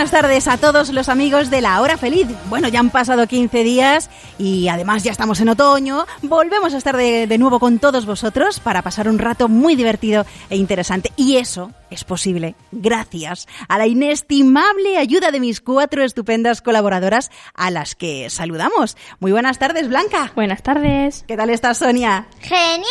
Buenas tardes a todos los amigos de la hora feliz. Bueno, ya han pasado 15 días y además ya estamos en otoño. Volvemos a estar de, de nuevo con todos vosotros para pasar un rato muy divertido e interesante. Y eso es posible gracias a la inestimable ayuda de mis cuatro estupendas colaboradoras a las que saludamos. Muy buenas tardes, Blanca. Buenas tardes. ¿Qué tal estás, Sonia? ¡Genial!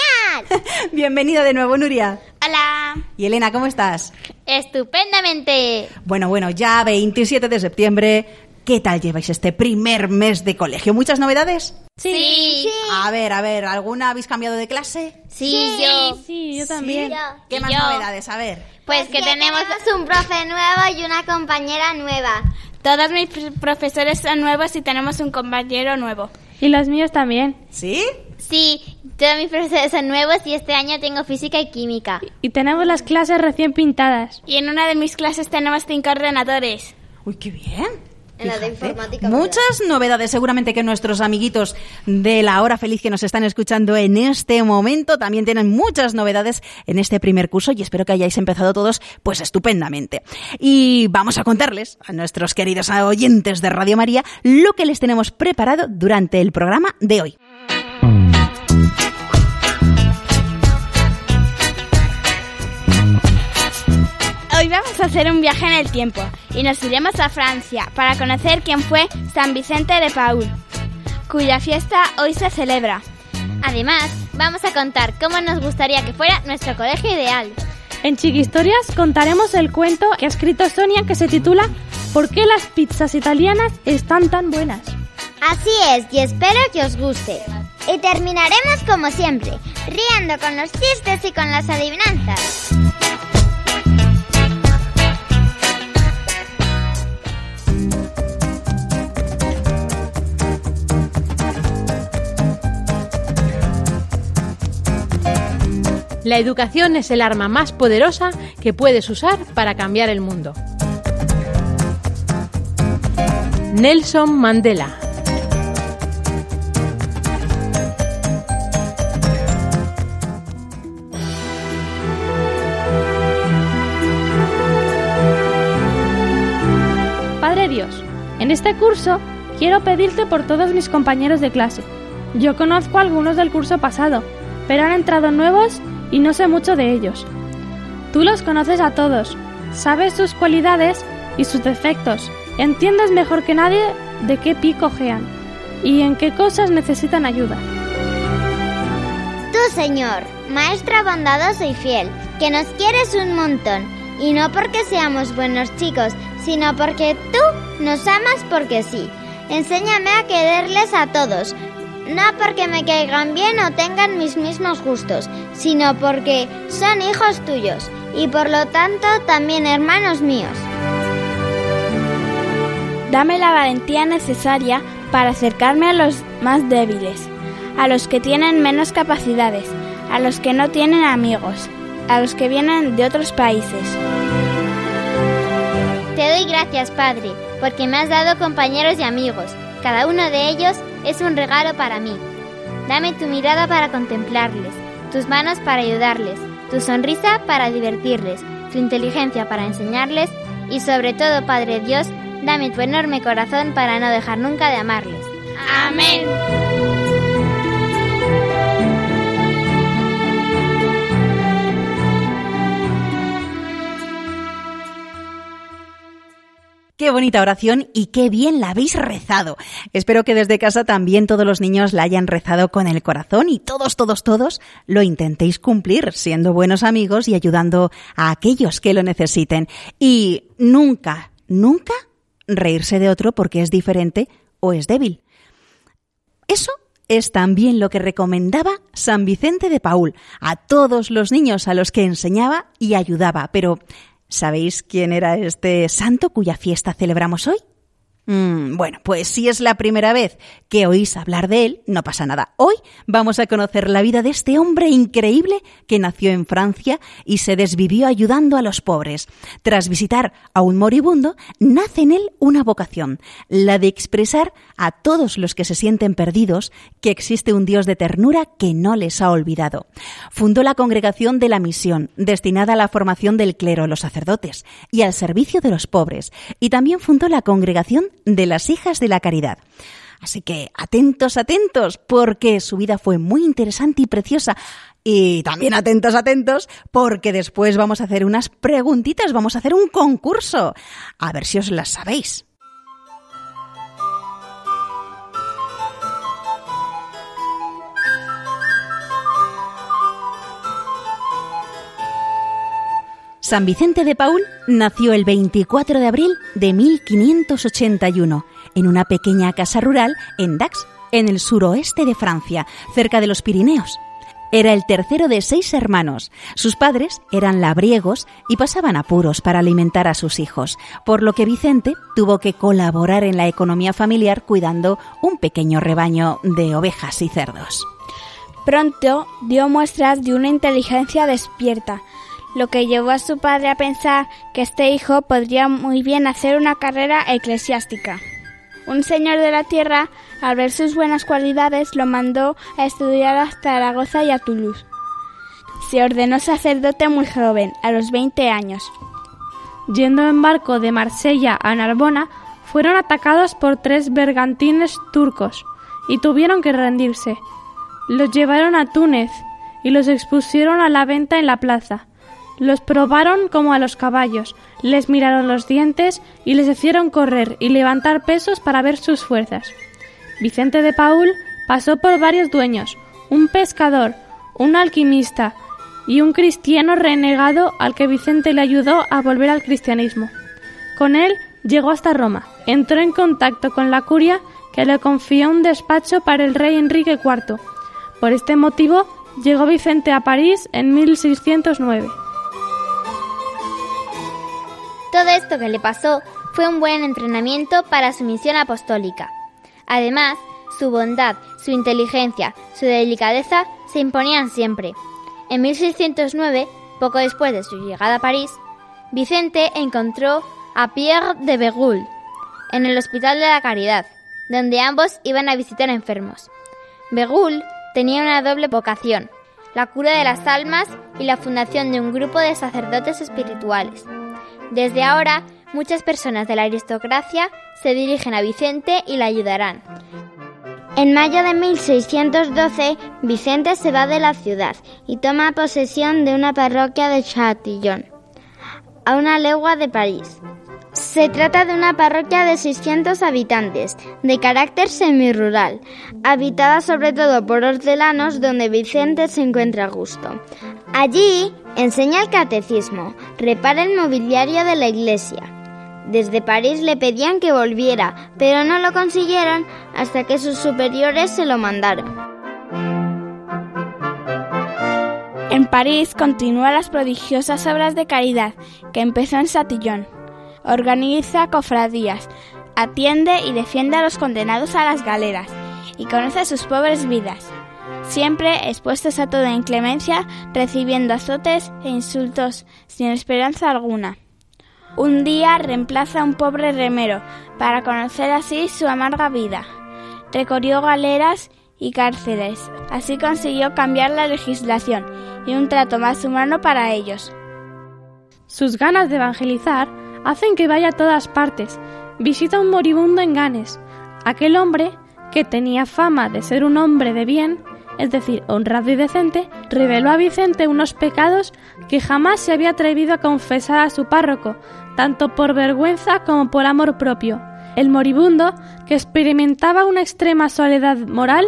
Bienvenida de nuevo, Nuria. Hola. Y Elena, ¿cómo estás? Estupendamente. Bueno, bueno, ya 27 de septiembre. ¿Qué tal lleváis este primer mes de colegio? ¿Muchas novedades? Sí. A ver, a ver, ¿alguna habéis cambiado de clase? Sí, yo. Sí, yo también. ¿Qué Y más yo. novedades? A ver. Pues que tenemos un profe nuevo y una compañera nueva. Todos mis pr- profesores son nuevos y tenemos un compañero nuevo. Y los míos también. ¿Sí? Sí, todos mis profesores son nuevos y este año tengo física y química. Y tenemos las clases recién pintadas. Y en una de mis clases tenemos cinco ordenadores. Uy, qué bien. En la de informática, Muchas novedades, seguramente que nuestros amiguitos de la hora feliz que nos están escuchando en este momento también tienen muchas novedades en este primer curso y espero que hayáis empezado todos pues estupendamente. Y vamos a contarles a nuestros queridos oyentes de Radio María lo que les tenemos preparado durante el programa de hoy. Vamos a hacer un viaje en el tiempo y nos iremos a Francia para conocer quién fue San Vicente de Paul, cuya fiesta hoy se celebra. Además, vamos a contar cómo nos gustaría que fuera nuestro colegio ideal. En Chiquistorias contaremos el cuento que ha escrito Sonia que se titula ¿Por qué las pizzas italianas están tan buenas? Así es, y espero que os guste. Y terminaremos como siempre, riendo con los chistes y con las adivinanzas. La educación es el arma más poderosa que puedes usar para cambiar el mundo. Nelson Mandela Padre Dios, en este curso quiero pedirte por todos mis compañeros de clase. Yo conozco a algunos del curso pasado, pero han entrado nuevos y no sé mucho de ellos. Tú los conoces a todos, sabes sus cualidades y sus defectos, entiendes mejor que nadie de qué pico gean y en qué cosas necesitan ayuda. Tú, Señor, Maestra bondadoso y fiel, que nos quieres un montón, y no porque seamos buenos chicos, sino porque tú nos amas porque sí. Enséñame a quererles a todos, no porque me caigan bien o tengan mis mismos gustos, sino porque son hijos tuyos, y por lo tanto también hermanos míos. Dame la valentía necesaria para acercarme a los más débiles, a los que tienen menos capacidades, a los que no tienen amigos, a los que vienen de otros países. Te doy gracias, Padre, porque me has dado compañeros y amigos. Cada uno de ellos es un regalo para mí. Dame tu mirada para contemplarles, tus manos para ayudarles, tu sonrisa para divertirles, tu inteligencia para enseñarles y sobre todo, Padre Dios, dame tu enorme corazón para no dejar nunca de amarles. Amén. Qué bonita oración y qué bien la habéis rezado. Espero que desde casa también todos los niños la hayan rezado con el corazón y todos, todos, todos lo intentéis cumplir, siendo buenos amigos y ayudando a aquellos que lo necesiten. Y nunca, nunca reírse de otro porque es diferente o es débil. Eso es también lo que recomendaba San Vicente de Paul a todos los niños a los que enseñaba y ayudaba. Pero, ¿sabéis quién era este santo cuya fiesta celebramos hoy? Mm, bueno, pues si es la primera vez que oís hablar de él, no pasa nada. Hoy vamos a conocer la vida de este hombre increíble que nació en Francia y se desvivió ayudando a los pobres. Tras visitar a un moribundo, nace en él una vocación, la de expresar a todos los que se sienten perdidos que existe un Dios de ternura que no les ha olvidado. Fundó la congregación de la misión, destinada a la formación del clero, los sacerdotes, y al servicio de los pobres, y también fundó la congregación de las hijas de la caridad. Así que atentos, atentos, porque su vida fue muy interesante y preciosa. Y también atentos, atentos, porque después vamos a hacer unas preguntitas, vamos a hacer un concurso. A ver si os las sabéis. San Vicente de Paul nació el 24 de abril de 1581 en una pequeña casa rural en Dax, en el suroeste de Francia, cerca de los Pirineos. Era el tercero de seis hermanos. Sus padres eran labriegos y pasaban apuros para alimentar a sus hijos, por lo que Vicente tuvo que colaborar en la economía familiar cuidando un pequeño rebaño de ovejas y cerdos. Pronto dio muestras de una inteligencia despierta, lo que llevó a su padre a pensar que este hijo podría muy bien hacer una carrera eclesiástica. Un señor de la tierra, al ver sus buenas cualidades, lo mandó a estudiar a Zaragoza y a Toulouse. Se ordenó sacerdote muy joven, a los 20 años. Yendo en barco de Marsella a Narbona, fueron atacados por tres bergantines turcos y tuvieron que rendirse. Los llevaron a Túnez y los expusieron a la venta en la plaza. Los probaron como a los caballos, les miraron los dientes y les hicieron correr y levantar pesos para ver sus fuerzas. Vicente de Paul pasó por varios dueños, un pescador, un alquimista y un cristiano renegado al que Vicente le ayudó a volver al cristianismo. Con él llegó hasta Roma, entró en contacto con la curia que le confió un despacho para el rey Enrique IV. Por este motivo llegó Vicente a París en 1609. Todo esto que le pasó fue un buen entrenamiento para su misión apostólica. Además, su bondad, su inteligencia, su delicadeza se imponían siempre. En 1609, poco después de su llegada a París, Vicente encontró a Pierre de Begulle en el Hospital de la Caridad, donde ambos iban a visitar enfermos. Begulle tenía una doble vocación, la cura de las almas y la fundación de un grupo de sacerdotes espirituales. Desde ahora, muchas personas de la aristocracia se dirigen a Vicente y le ayudarán. En mayo de 1612, Vicente se va de la ciudad y toma posesión de una parroquia de Chatillon, a una legua de París. Se trata de una parroquia de 600 habitantes, de carácter semirural, habitada sobre todo por hortelanos donde Vicente se encuentra a gusto. Allí enseña el catecismo, repara el mobiliario de la iglesia. Desde París le pedían que volviera, pero no lo consiguieron hasta que sus superiores se lo mandaron. En París continúa las prodigiosas obras de caridad que empezó en Satillón. Organiza cofradías, atiende y defiende a los condenados a las galeras y conoce sus pobres vidas, siempre expuestos a toda inclemencia, recibiendo azotes e insultos sin esperanza alguna. Un día reemplaza a un pobre remero para conocer así su amarga vida. Recorrió galeras y cárceles, así consiguió cambiar la legislación y un trato más humano para ellos. Sus ganas de evangelizar hacen que vaya a todas partes. Visita un moribundo en Ganes. Aquel hombre, que tenía fama de ser un hombre de bien, es decir, honrado y decente, reveló a Vicente unos pecados que jamás se había atrevido a confesar a su párroco, tanto por vergüenza como por amor propio. El moribundo, que experimentaba una extrema soledad moral,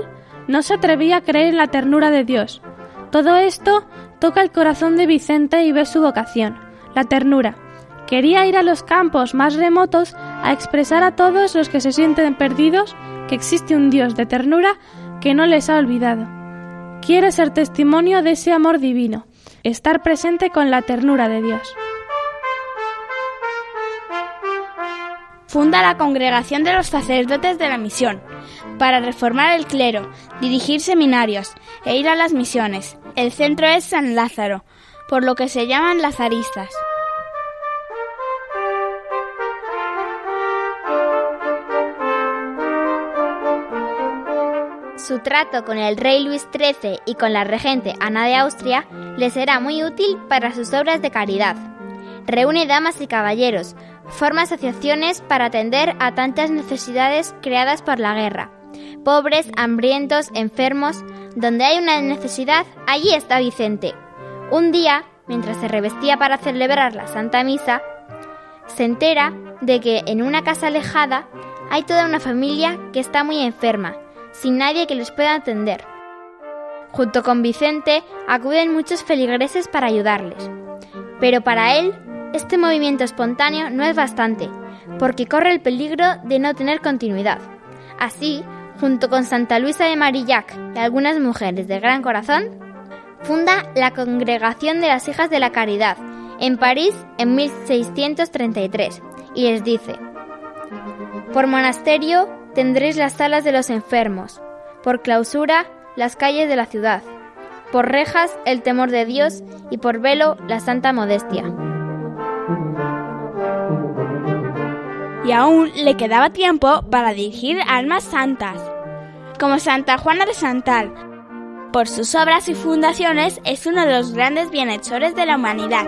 no se atrevía a creer en la ternura de Dios. Todo esto toca el corazón de Vicente y ve su vocación, la ternura. Quería ir a los campos más remotos a expresar a todos los que se sienten perdidos que existe un Dios de ternura que no les ha olvidado. Quiere ser testimonio de ese amor divino, estar presente con la ternura de Dios. Funda la Congregación de los Sacerdotes de la Misión para reformar el clero, dirigir seminarios e ir a las misiones. El centro es San Lázaro, por lo que se llaman lazaristas. Su trato con el rey Luis XIII y con la regente Ana de Austria le será muy útil para sus obras de caridad. Reúne damas y caballeros, forma asociaciones para atender a tantas necesidades creadas por la guerra. Pobres, hambrientos, enfermos, donde hay una necesidad, allí está Vicente. Un día, mientras se revestía para celebrar la Santa Misa, se entera de que en una casa alejada hay toda una familia que está muy enferma, sin nadie que les pueda atender. Junto con Vicente acuden muchos feligreses para ayudarles. Pero para él, este movimiento espontáneo no es bastante, porque corre el peligro de no tener continuidad. Así, junto con Santa Luisa de Marillac y algunas mujeres de gran corazón, funda la Congregación de las Hijas de la Caridad en París en 1633 y les dice, por monasterio tendréis las salas de los enfermos, por clausura las calles de la ciudad, por rejas el temor de Dios y por velo la santa modestia. Y aún le quedaba tiempo para dirigir almas santas, como Santa Juana de Santal. Por sus obras y fundaciones es uno de los grandes bienhechores de la humanidad.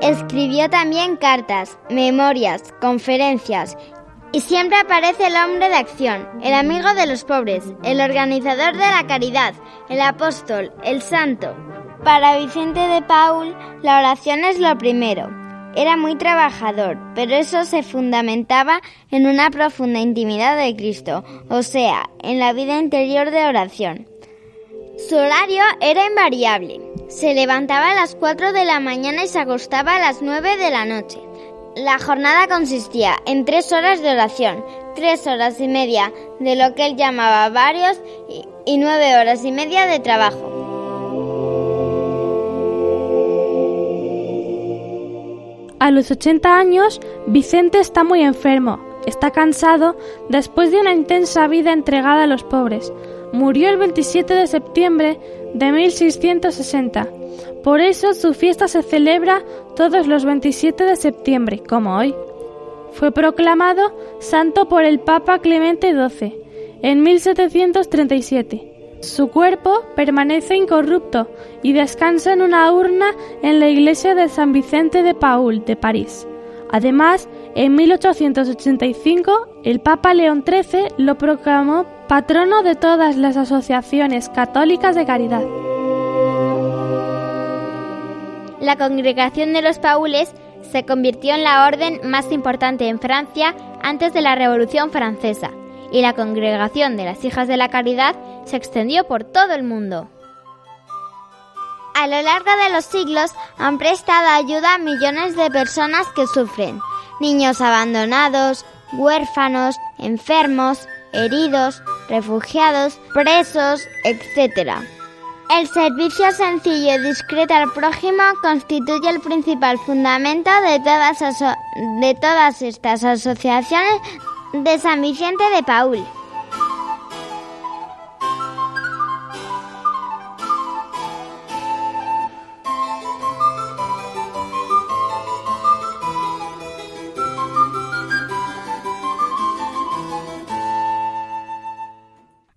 Escribió también cartas, memorias, conferencias y siempre aparece el hombre de acción, el amigo de los pobres, el organizador de la caridad, el apóstol, el santo. Para Vicente de Paul, la oración es lo primero. Era muy trabajador, pero eso se fundamentaba en una profunda intimidad de Cristo, o sea, en la vida interior de oración. Su horario era invariable. Se levantaba a las 4 de la mañana y se acostaba a las 9 de la noche. La jornada consistía en tres horas de oración, tres horas y media de lo que él llamaba varios y, nueve horas y media de trabajo. A los 80 años, Vicente está muy enfermo, está cansado después de una intensa vida entregada a los pobres. Murió el 27 de septiembre de 1660. Por eso su fiesta se celebra todos los 27 de septiembre, como hoy. Fue proclamado santo por el Papa Clemente XII en 1737. Su cuerpo permanece incorrupto y descansa en una urna en la iglesia de San Vicente de Paul de París. Además, en 1885 el Papa León XIII lo proclamó patrono de todas las asociaciones católicas de caridad. La congregación de los Paules se convirtió en la orden más importante en Francia antes de la Revolución Francesa y la congregación de las Hijas de la Caridad se extendió por todo el mundo. A lo largo de los siglos han prestado ayuda a millones de personas que sufren, niños abandonados, huérfanos, enfermos, heridos, refugiados, presos, etc. El servicio sencillo y discreto al prójimo constituye el principal fundamento de todas, estas asociaciones de San Vicente de Paul.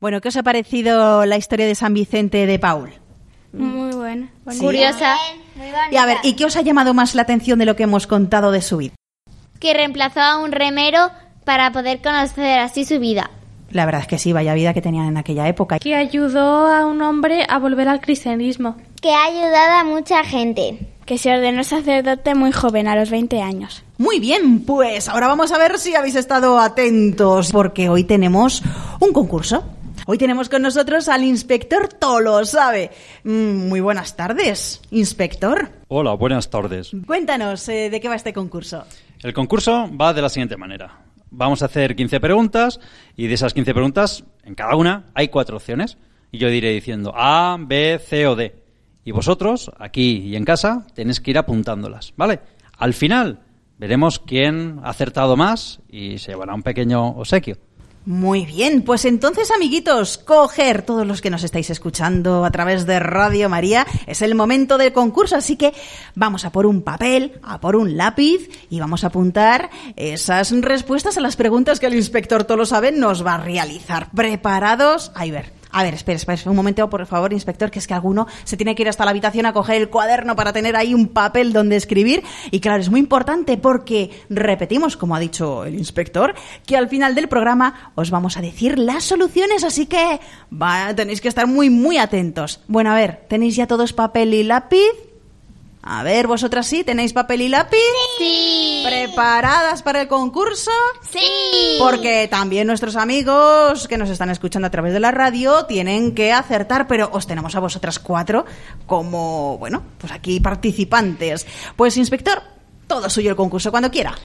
Bueno, ¿qué os ha parecido la historia de San Vicente de Paul? Muy buena. Sí. Curiosa, Y a ver, ¿y qué os ha llamado más la atención de lo que hemos contado de su vida? que reemplazó a un remero para poder conocer así su vida. La verdad es que sí, vaya vida que tenían en aquella época. que ayudó a un hombre a volver al cristianismo. Que ha ayudado a mucha gente. Que se ordenó sacerdote muy joven, a los 20 años. Muy bien, pues ahora vamos a ver si habéis estado atentos, porque hoy tenemos un concurso. Hoy tenemos con nosotros al inspector Tolo, ¿sabe? Mm, muy buenas tardes, inspector. Hola, buenas tardes. Cuéntanos eh, de qué va este concurso. El concurso va de la siguiente manera. Vamos a hacer 15 preguntas y de esas 15 preguntas, en cada una hay cuatro opciones. Y yo diré diciendo A, B, C o D. Y vosotros, aquí y en casa, tenéis que ir apuntándolas, ¿vale? Al final veremos quién ha acertado más y se llevará un pequeño obsequio. Muy bien, pues entonces amiguitos, coger todos los que nos estáis escuchando a través de Radio María, es el momento del concurso, así que vamos a por un papel, a por un lápiz y vamos a apuntar esas respuestas a las preguntas que el inspector todo lo sabe nos va a realizar. ¿Preparados? Ahí ver. A ver, espera, espera, un momento, por favor, inspector, que es que alguno se tiene que ir hasta la habitación a coger el cuaderno para tener ahí un papel donde escribir. Y claro, es muy importante porque repetimos, como ha dicho el inspector, que al final del programa os vamos a decir las soluciones, así que tenéis que estar muy, muy atentos. Bueno, a ver, ¿tenéis ya todos papel y lápiz? A ver, vosotras sí, ¿tenéis papel y lápiz? Sí. ¿Preparadas para el concurso? Sí. Porque también nuestros amigos que nos están escuchando a través de la radio tienen que acertar, pero os tenemos a vosotras cuatro como, bueno, pues aquí participantes. Pues, inspector, todo suyo el concurso cuando quiera.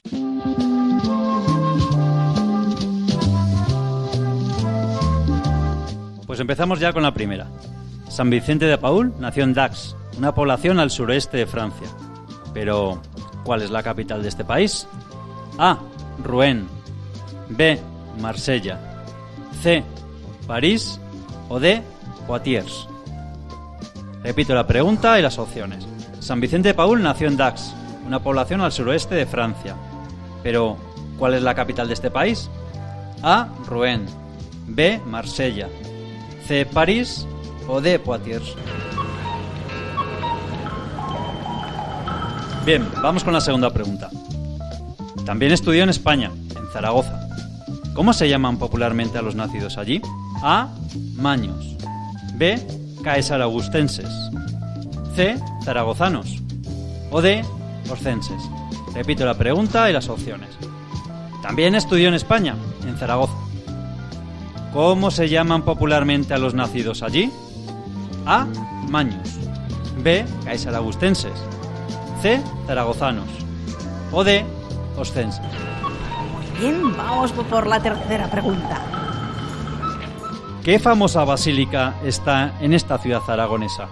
Pues empezamos ya con la primera. San Vicente de Paul nació en Dax, una población al suroeste de Francia. Pero, ¿cuál es la capital de este país? A. Rouen. B. Marsella. C. París. O D. Poitiers. Repito la pregunta y las opciones. San Vicente de Paul nació en Dax, una población al suroeste de Francia. Pero, ¿cuál es la capital de este país? A. Rouen. B. Marsella. C. París. O D. Poitiers. Bien, vamos con la segunda pregunta. También estudió en España, en Zaragoza. ¿Cómo se llaman popularmente a los nacidos allí? A. Maños. B. Caesaragustenses. C. Zaragozanos. O D. Orcenses. Repito la pregunta y las opciones. También estudió en España, en Zaragoza. ¿Cómo se llaman popularmente a los nacidos allí? A. Maños. B. Caesaragustenses. C. Zaragozanos. O D. Oscenses. Bien, vamos por la tercera pregunta. ¿Qué famosa basílica está en esta ciudad aragonesa?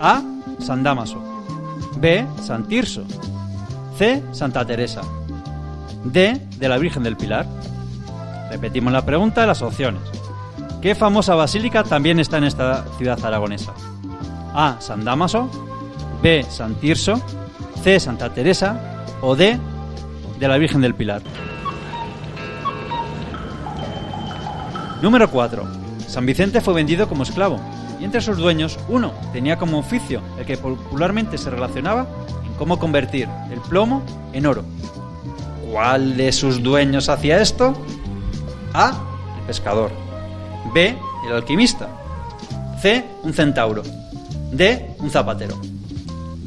A. San Dámaso. B. San Tirso. C. Santa Teresa. D. De la Virgen del Pilar. Repetimos la pregunta y las opciones. ¿Qué famosa basílica también está en esta ciudad aragonesa? A. San Dámaso. B. San Tirso. C. Santa Teresa. O D. De la Virgen del Pilar. Número 4. San Vicente fue vendido como esclavo y entre sus dueños uno tenía como oficio el que popularmente se relacionaba en cómo convertir el plomo en oro. ¿Cuál de sus dueños hacía esto? A. El pescador. B. El alquimista. C. Un centauro. D. Un zapatero.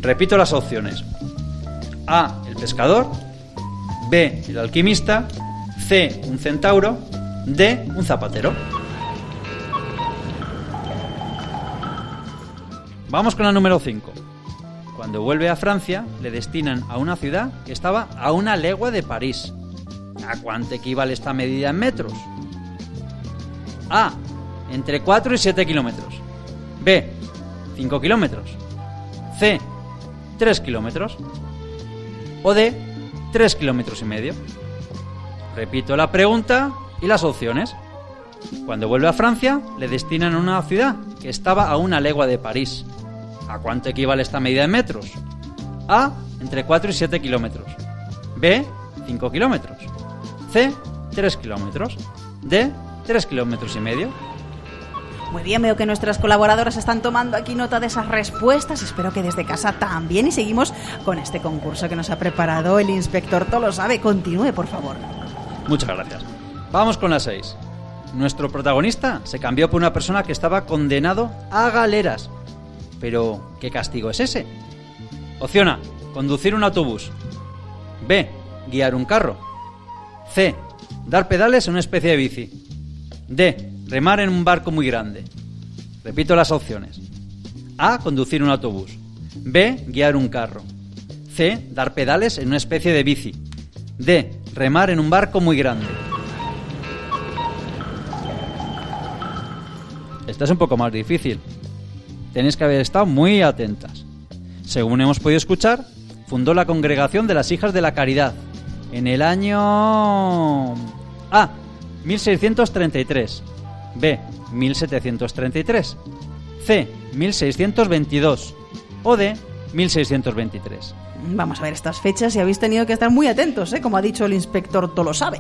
Repito las opciones. A. El pescador. B. El alquimista. C. Un centauro. D. Un zapatero. Vamos con la número 5. Cuando vuelve a Francia, le destinan a una ciudad que estaba a una legua de París. ¿A cuánto equivale esta medida en metros? A. Entre 4 y 7 kilómetros. B. 5 kilómetros. C. 3 kilómetros. O D. 3 kilómetros y medio. Repito la pregunta y las opciones. Cuando vuelve a Francia, le destinan a una ciudad que estaba a una legua de París. ¿A cuánto equivale esta medida en metros? A. Entre 4 y 7 kilómetros. B. 5 kilómetros. C. 3 kilómetros. D. 3 kilómetros y medio. Muy bien, veo que nuestras colaboradoras están tomando aquí nota de esas respuestas. Espero que desde casa también. Y seguimos con este concurso que nos ha preparado el inspector Todo lo sabe. Continúe, por favor. Muchas gracias. Vamos con la 6. Nuestro protagonista se cambió por una persona que estaba condenado a galeras. Pero, ¿qué castigo es ese? Opción A. Conducir un autobús. B. Guiar un carro. C. Dar pedales en una especie de bici. D. Remar en un barco muy grande. Repito las opciones. A. Conducir un autobús. B. Guiar un carro. C. Dar pedales en una especie de bici. D. remar en un barco muy grande. Esta es un poco más difícil. Tenéis que haber estado muy atentas. Según hemos podido escuchar, fundó la Congregación de las Hijas de la Caridad en el año A. 1633, B. 1733, C. 1622 o D. 1623. Vamos a ver estas fechas y habéis tenido que estar muy atentos, ¿eh? Como ha dicho el inspector Tolo sabe.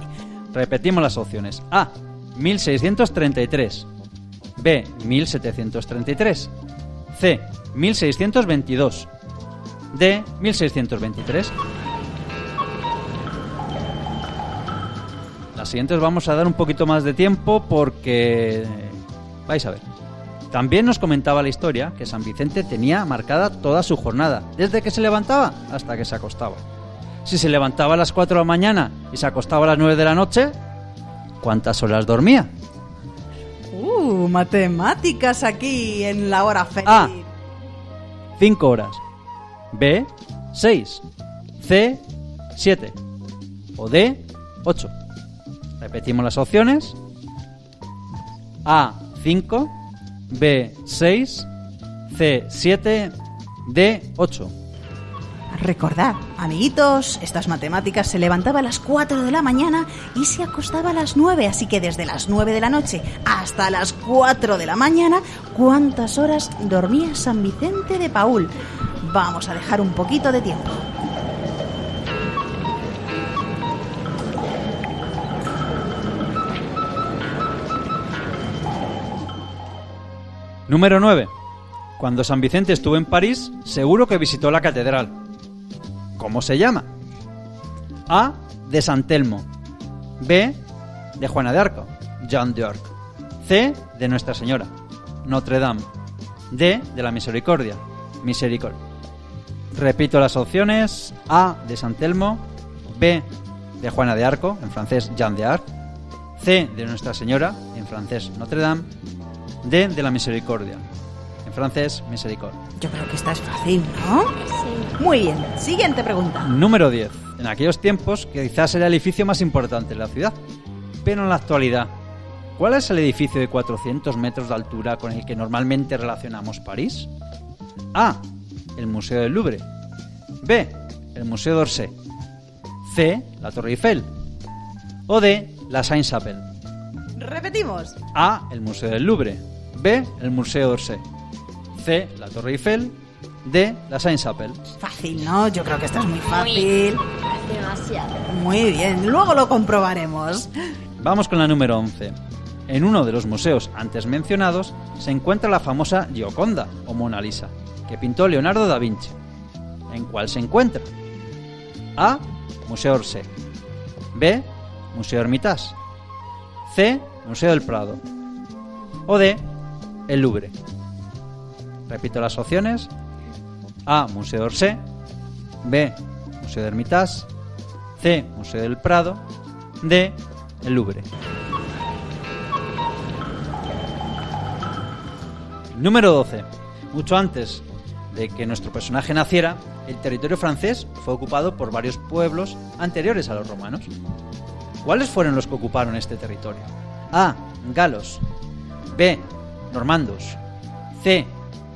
Repetimos las opciones. A. 1633. B. 1733. C. 1622. D. 1623. Las siguientes vamos a dar un poquito más de tiempo porque... Vais a ver. También nos comentaba la historia que San Vicente tenía marcada toda su jornada, desde que se levantaba hasta que se acostaba. Si se levantaba a las 4 de la mañana y se acostaba a las 9 de la noche, ¿cuántas horas dormía? Uh, matemáticas aquí en la hora feliz. A. 5 horas. B. 6. C. 7. O D. 8. Repetimos las opciones. A. 5. B. 6. C. 7. D. 8. Recordad, amiguitos, estas matemáticas se levantaba a las 4 de la mañana y se acostaba a las 9, así que desde las 9 de la noche hasta las 4 de la mañana, ¿cuántas horas dormía San Vicente de Paul? Vamos a dejar un poquito de tiempo. Número 9. Cuando San Vicente estuvo en París, seguro que visitó la catedral. ¿Cómo se llama? A. De San Telmo. B. De Juana de Arco. Jean d'Arc. C. De Nuestra Señora. Notre Dame. D. De la Misericordia. Misericordia. Repito las opciones. A. De San Telmo. B. De Juana de Arco, en francés Jean d'Arc. C. De Nuestra Señora, en francés Notre Dame. D. De la Misericordia, en francés Misericordia. Yo creo que esta es fácil, ¿no? Muy bien, siguiente pregunta. Número 10. En aquellos tiempos quizás era el edificio más importante de la ciudad. Pero en la actualidad, ¿cuál es el edificio de 400 metros de altura con el que normalmente relacionamos París? A. El Museo del Louvre. B. El Museo d'Orsay. C. La Torre Eiffel. O D. La Saint-Chapelle. Repetimos. A. El Museo del Louvre. B. El Museo d'Orsay. C. La Torre Eiffel. D. La Saint-Chapelle. Fácil, ¿no? Yo creo que esta es muy fácil. Demasiado. Muy bien, luego lo comprobaremos. Vamos con la número 11. En uno de los museos antes mencionados se encuentra la famosa Gioconda o Mona Lisa, que pintó Leonardo da Vinci. ¿En cuál se encuentra? A. Museo Orsay. B. Museo Hermitage. C. Museo del Prado. O D. El Louvre. Repito las opciones. A. Museo Orsay. B. Museo de Hermitage. C. Museo del Prado. D. El Louvre. Número 12. Mucho antes de que nuestro personaje naciera, el territorio francés fue ocupado por varios pueblos anteriores a los romanos. ¿Cuáles fueron los que ocuparon este territorio? A. Galos. B. Normandos. C.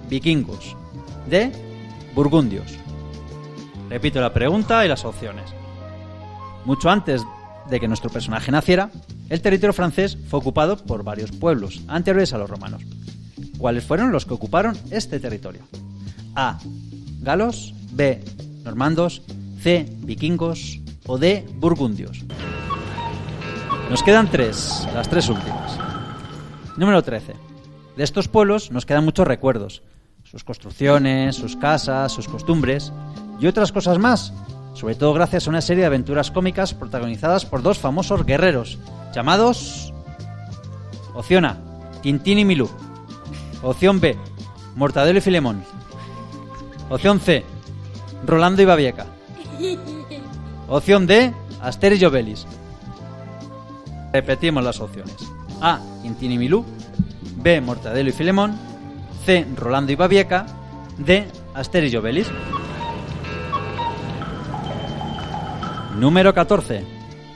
Vikingos. D. Burgundios. Repito la pregunta y las opciones. Mucho antes de que nuestro personaje naciera, el territorio francés fue ocupado por varios pueblos anteriores a los romanos. ¿Cuáles fueron los que ocuparon este territorio? A. Galos. B. Normandos. C. Vikingos. O D. Burgundios. Nos quedan tres, las tres últimas. Número 13. De estos pueblos nos quedan muchos recuerdos. Sus construcciones, sus casas, sus costumbres y otras cosas más. Sobre todo gracias a una serie de aventuras cómicas protagonizadas por dos famosos guerreros llamados... Opción A. Tintín y Milú. Opción B. Mortadelo y Filemón. Opción C. Rolando y Babieca. Opción D. Aster y Jovelis. Repetimos las opciones. A. Tintín y Milú. B. Mortadelo y Filemón. C. Rolando y Babieca. D. Aster y. Número 14.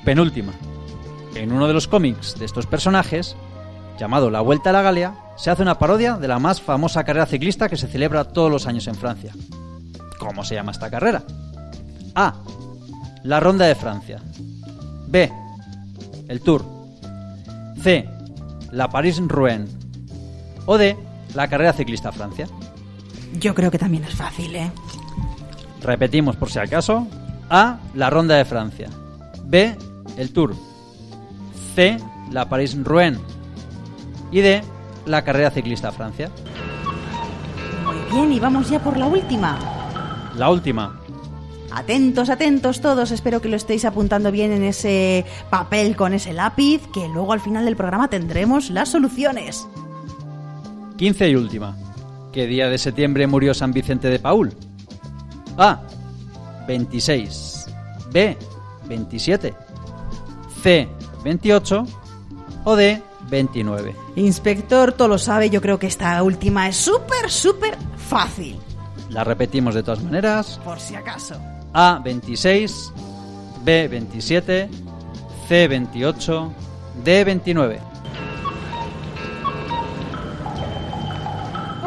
Penúltima. En uno de los cómics de estos personajes, llamado La Vuelta a la Galia, se hace una parodia de la más famosa carrera ciclista que se celebra todos los años en Francia. ¿Cómo se llama esta carrera? A. La Ronda de Francia. B. El Tour. C. La París-Rouen. O D. La carrera ciclista Francia. Yo creo que también es fácil, ¿eh? Repetimos por si acaso. A. La Ronda de Francia. B. El Tour. C. La París-Rouen. Y D. La carrera ciclista Francia. Muy bien, y vamos ya por la última. La última. Atentos, atentos todos, espero que lo estéis apuntando bien en ese papel con ese lápiz, que luego al final del programa tendremos las soluciones. 15 y última. ¿Qué día de septiembre murió San Vicente de Paul? A. 26. B. 27. C. 28. O D. 29. Inspector, todo lo sabe, yo creo que esta última es súper, súper fácil, La repetimos de todas maneras. por si acaso. A. 26. B. 27. C. 28. D. 29.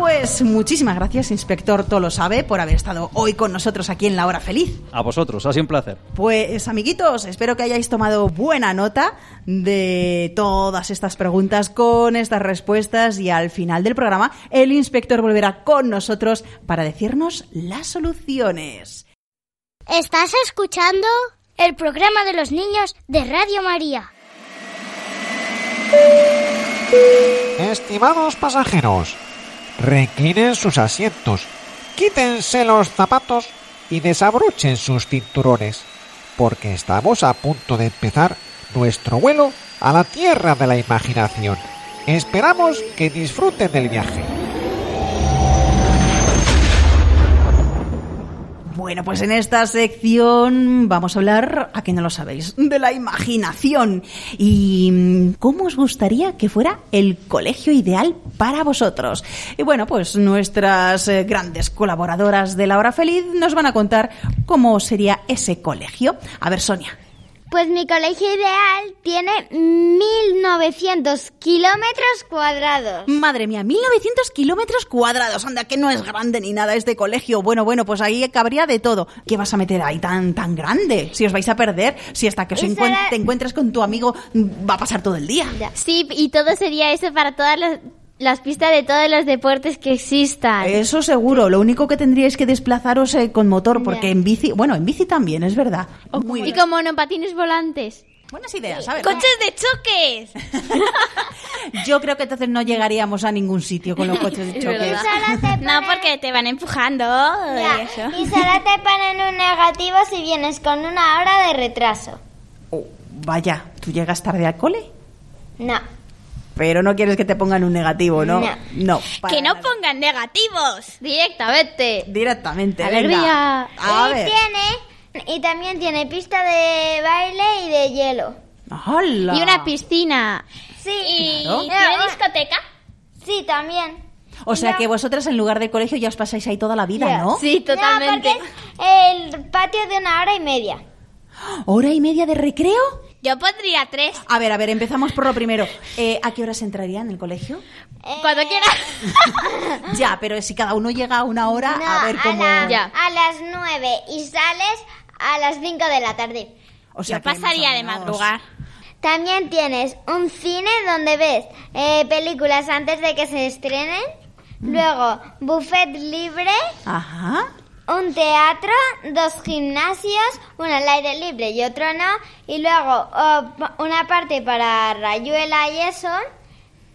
Pues muchísimas gracias, Inspector, todo lo sabe, por haber estado hoy con nosotros aquí en La Hora Feliz. A vosotros, ha sido un placer. Pues amiguitos, espero que hayáis tomado buena nota de todas estas preguntas con estas respuestas y al final del programa el inspector volverá con nosotros para decirnos las soluciones. ¿Estás escuchando? El programa de los niños de Radio María. Estimados pasajeros, reclinen sus asientos, quítense los zapatos y desabrochen sus cinturones, porque estamos a punto de empezar nuestro vuelo a la tierra de la imaginación. Esperamos que disfruten del viaje. Bueno, pues en esta sección vamos a hablar, a que no lo sabéis, de la imaginación. ¿Y mm, cómo os gustaría que fuera el colegio ideal para vosotros? Y bueno, pues nuestras eh, grandes colaboradoras de La Hora Feliz nos van a contar cómo sería ese colegio. A ver, Sonia. Pues mi colegio ideal tiene 1900 kilómetros cuadrados. Madre mía, 1900 kilómetros cuadrados. Anda, que no es grande ni nada este colegio. Bueno, bueno, pues ahí cabría de todo. ¿Qué vas a meter ahí tan, tan grande? Si os vais a perder, si hasta que os era- te encuentres con tu amigo va a pasar todo el día. Sí, y todo sería eso para todas las, las pistas de todos los deportes que existan. Eso seguro. Lo único que tendríais que desplazaros eh, con motor, porque en bici, bueno, en bici también, es verdad. Muy y bien. con monopatines volantes. Buenas ideas, ¿sabes? ¡Coches de choques! Yo creo que entonces no llegaríamos a ningún sitio con los coches de Es choques. No, porque te van empujando Ya, y eso. Y solo te ponen un negativo si vienes con una hora de retraso. Oh, vaya, ¿tú llegas tarde al cole? No. Pero no quieres que te pongan un negativo, ¿no? No. Que no nada. pongan negativos. Directamente. Directamente. Alegría. venga. A y ver. tiene y también tiene pista de baile y de hielo. ¡Hala! Y una piscina. Sí. ¿Y Claro. tiene discoteca? Sí, también. O sea No. que vosotras en lugar del colegio ya os pasáis ahí toda la vida. ¿no? Sí, totalmente. No, porque es el patio de una hora y media. ¿Hora y media de recreo? Yo pondría tres. A ver, a ver, empezamos por lo primero. Eh, ¿A qué horas entraría en el colegio? Cuando quieras. Ya, pero si cada uno llega a una hora, No, a ver cómo... la- Ya. a las nueve y sales a las cinco de la tarde. O sea Yo pasaría de madrugar. También tienes un cine donde ves eh, películas antes de que se estrenen. Luego, buffet libre, Ajá. Un teatro, dos gimnasios, uno al aire libre y otro no. Y luego oh, una parte para rayuela y eso,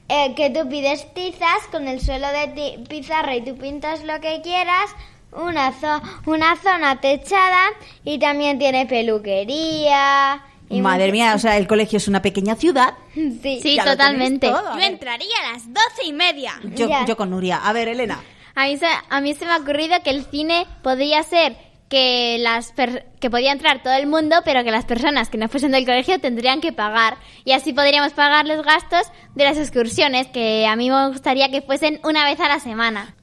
eh, que tú pides tizas con el suelo de ti- pizarra y tú pintas lo que quieras. Una, zo- una zona techada y también tiene peluquería. y Madre mía, o sea, el colegio es una pequeña ciudad. Sí. Sí, totalmente. Yo entraría a las doce y media. Yo, yo con Nuria. A ver, Elena. A mí, se, a se me ha ocurrido que el cine podría ser que las per- que podía entrar todo el mundo, pero que las personas que no fuesen del colegio tendrían que pagar y así podríamos pagar los gastos de las excursiones que a mí me gustaría que fuesen una vez a la semana.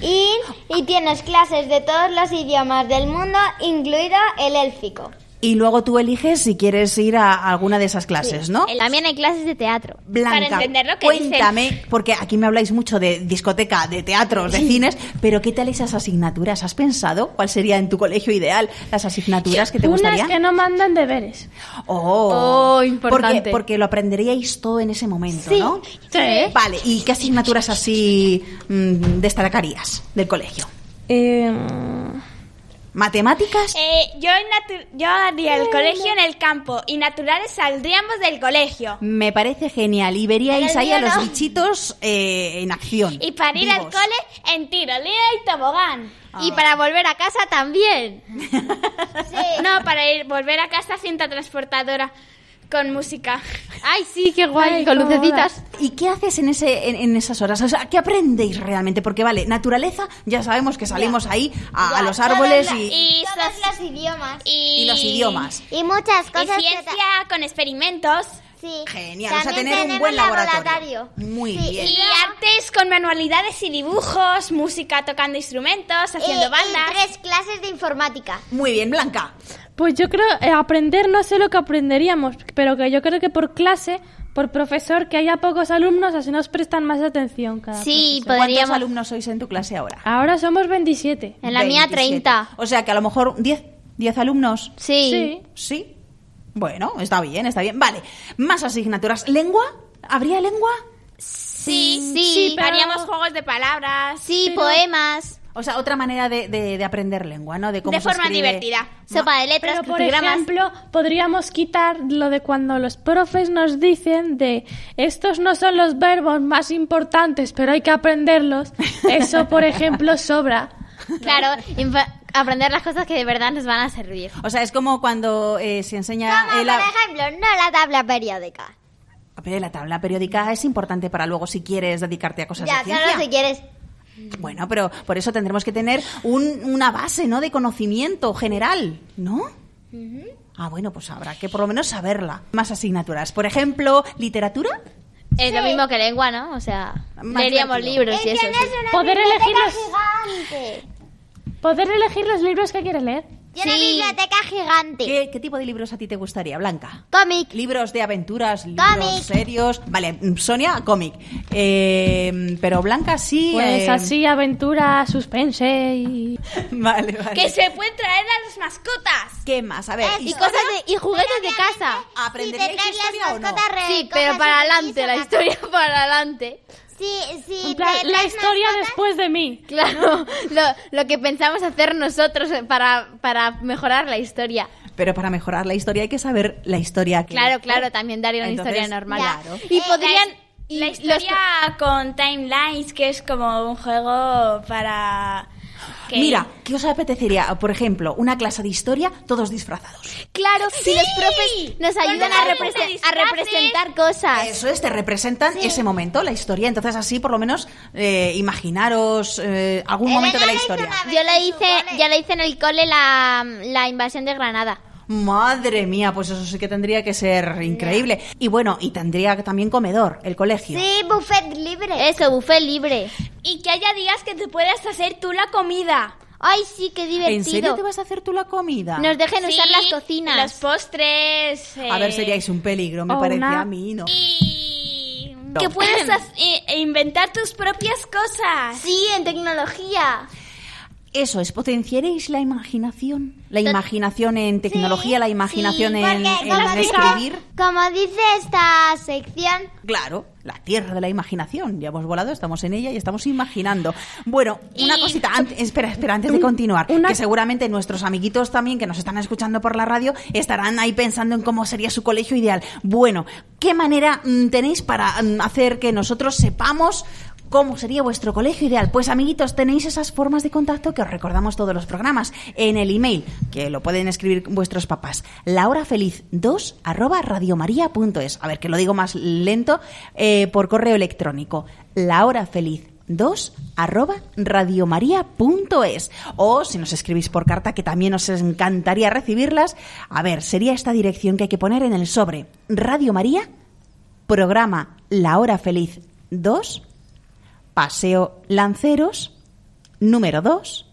Y tienes clases de todos los idiomas del mundo, incluido el élfico. Y luego tú eliges si quieres ir a alguna de esas clases, ¿no? También hay clases de teatro. Blanca, Para entender lo que cuéntame, porque aquí me habláis mucho de discoteca, de teatros, de cines, pero ¿qué tal esas asignaturas? ¿Has pensado cuál sería en tu colegio ideal las asignaturas que te Unas gustarían? que no mandan deberes. Oh, Oh, importante. Porque, porque lo aprenderíais todo en ese momento, ¿no? Sí. Vale, ¿y qué asignaturas así mm, destacarías del colegio? Eh, ¿Matemáticas? Eh, yo, yo haría el colegio en el campo y naturales saldríamos del colegio. Me parece genial. Y veríais ahí a los no. bichitos eh, en acción. Y para ir al cole en tirolina y tobogán. Y para volver a casa también. No, para ir volver a casa cinta transportadora con música. Ay, sí, qué guay, Ay, con lucecitas. ¿Y qué haces en, ese, en, en esas horas? O sea, ¿qué aprendéis realmente? Porque, vale, naturaleza, ya sabemos que salimos ahí a, a los árboles y, Y, Todos los idiomas. y- y los idiomas. Y muchas Y cosas que ciencia con experimentos. Sí. Genial, o sea, También tener un buen laboratorio. laboratorio. Muy Sí, bien. Y artes con manualidades y dibujos, música tocando instrumentos, haciendo Eh, y bandas. tres clases de informática. Muy bien, Blanca. Pues yo creo, eh, aprender no sé lo que aprenderíamos, pero que yo creo que por clase, por profesor, que haya pocos alumnos, así nos prestan más atención cada Sí, profesor. ¿Cuántos podríamos. alumnos sois en tu clase ahora? Ahora somos 27. En la mía 27. 30. O sea, que a lo mejor 10, 10 alumnos. Sí. Sí. Sí. Bueno, está bien, está bien. Vale, más asignaturas. ¿Lengua? ¿Habría lengua? Sí, sí, pero- Haríamos juegos de palabras. Sí, poemas. O sea, otra manera de, de- de aprender lengua, ¿no? De, cómo De se forma escribe. divertida. Sopa de letras, Pero, por ejemplo, podríamos quitar lo de cuando los profes nos dicen de estos no son los verbos más importantes, pero hay que aprenderlos. Eso, por ejemplo, sobra. Claro, aprender las cosas que de verdad nos van a servir. O sea, es como cuando eh, se enseña Como, eh, la... por ejemplo, no la tabla periódica. Pero la tabla periódica es importante para luego si quieres dedicarte a cosas Ya, de ciencia. claro, si quieres. Bueno, pero por eso tendremos que tener un- una base, ¿no? De conocimiento general, ¿no? Ah, bueno, pues habrá que por lo menos saberla. Más asignaturas. Por ejemplo, literatura. Es lo mismo que lengua, ¿no? O sea, Más leeríamos divertido. libros y eso. sí. Poder elegir los, gigante. poder elegir los libros que quieres leer. Y una biblioteca gigante. ¿Qué, qué tipo de libros a ti te gustaría, Blanca? Cómic. Libros de aventuras, libros Cómic. serios. Vale, mm, Sonia, cómic. Eh, pero Blanca sí. Pues eh, así, aventura, suspense y... Vale, vale. Que se pueden traer a las mascotas. ¿Qué más? A ver. Eh, ¿y cosas de, y juguetes de casa. ¿Aprenderíais Si te traes historia o no? mascotas Sí, pero para de adelante, la historia para adelante. Sí, sí. En plan, la historia mascotas- después de mí. Claro, lo, lo que pensamos hacer nosotros para, para mejorar la historia. Pero para mejorar la historia hay que saber la historia. que- Claro, claro, también daría una Entonces, historia normal. claro. Y Eh, podrían... la- La historia con timelines, que es como un juego para... Mira, ¿qué os apetecería? Por ejemplo, una clase de historia, todos disfrazados. Claro, si los profes nos ayudan a, represen- representar cosas. Eso es, te representan ese momento, la historia. Entonces, así por lo menos eh, imaginaros eh, algún momento de la historia. Yo su hice, yo le hice en el cole la, la invasión de Granada. Madre mía, pues eso sí que tendría que ser increíble. Y bueno, y tendría que también comedor, el colegio. Sí, buffet libre. Eso, buffet libre. Y que haya días que te puedas hacer tú la comida. Ay, sí, qué divertido. ¿En serio te vas a hacer tú la comida? Nos dejen usar las cocinas. Los postres. A ver, eh, seríais un peligro, me parece una- a mí, ¿no? Y No. que puedas inventar tus propias cosas. Sí, en tecnología. Eso es, potenciaréis la imaginación. La imaginación en tecnología, la imaginación Sí, en, porque en como dice- escribir. Como dice esta sección, Claro, la tierra de la imaginación. Ya hemos volado, estamos en ella y estamos imaginando. Bueno, una Y- cosita, ant- espera, espera, antes de continuar, una- que seguramente nuestros amiguitos también que nos están escuchando por la radio estarán ahí pensando en cómo sería su colegio ideal. Bueno, ¿qué manera mm, tenéis para mm, hacer que nosotros sepamos ¿Cómo sería vuestro colegio ideal? Pues amiguitos, tenéis esas formas de contacto que os recordamos todos los programas en el email, que lo pueden escribir vuestros papás. lahorafeliz2 arroba radiomaria.es. A ver, que lo digo más lento, eh, por correo electrónico. lahorafeliz2 arroba radiomaria.es. O si nos escribís por carta, que también os encantaría recibirlas. A ver, sería esta dirección que hay que poner en el sobre. Radio María, programa La Hora Feliz 2, Paseo Lanceros, número 2,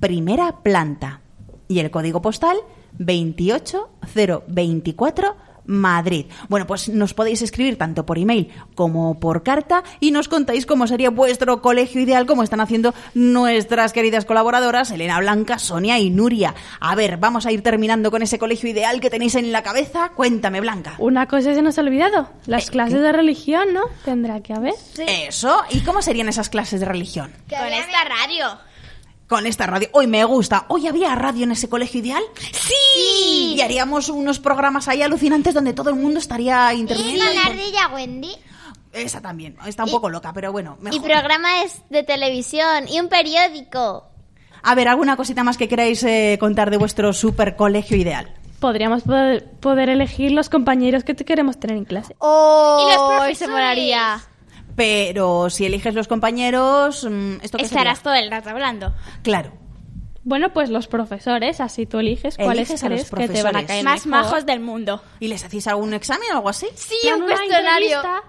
primera planta. Y el código postal 28024 Madrid. Bueno, pues nos podéis escribir tanto por email como por carta y nos contáis cómo sería vuestro colegio ideal, como están haciendo nuestras queridas colaboradoras Elena Blanca, Sonia y Nuria. A ver, vamos a ir terminando con ese colegio ideal que tenéis en la cabeza. Cuéntame, Blanca. Una cosa se nos ha olvidado, las Eh, clases de religión, ¿no? Tendrá que haber. Eso. ¿Y cómo serían esas clases de religión? Con esta radio. Con esta radio. Hoy me gusta. ¿Hoy había radio en ese colegio ideal? ¡Sí! Y haríamos unos programas ahí alucinantes donde todo el mundo estaría Y interviniendo. y la ardilla Wendy. Esa también. Está un poco loca, pero bueno, Y mejor. programas de televisión. Y un periódico. A ver, ¿alguna cosita más que queráis eh, contar de vuestro super colegio ideal? Podríamos poder, poder elegir los compañeros que te queremos tener en clase. Oh, Y los se profesores. molaría. Pero si eliges los compañeros, mm, ¿esto qué Estarás sería? todo el rato hablando. Claro. Bueno, pues los profesores, así tú eliges cuáles Eliges a los crees que te van a profesores. caer Más mejor. majos del mundo. ¿Y les hacéis algún examen o algo así? Sí, un una cuestionario. entrevista.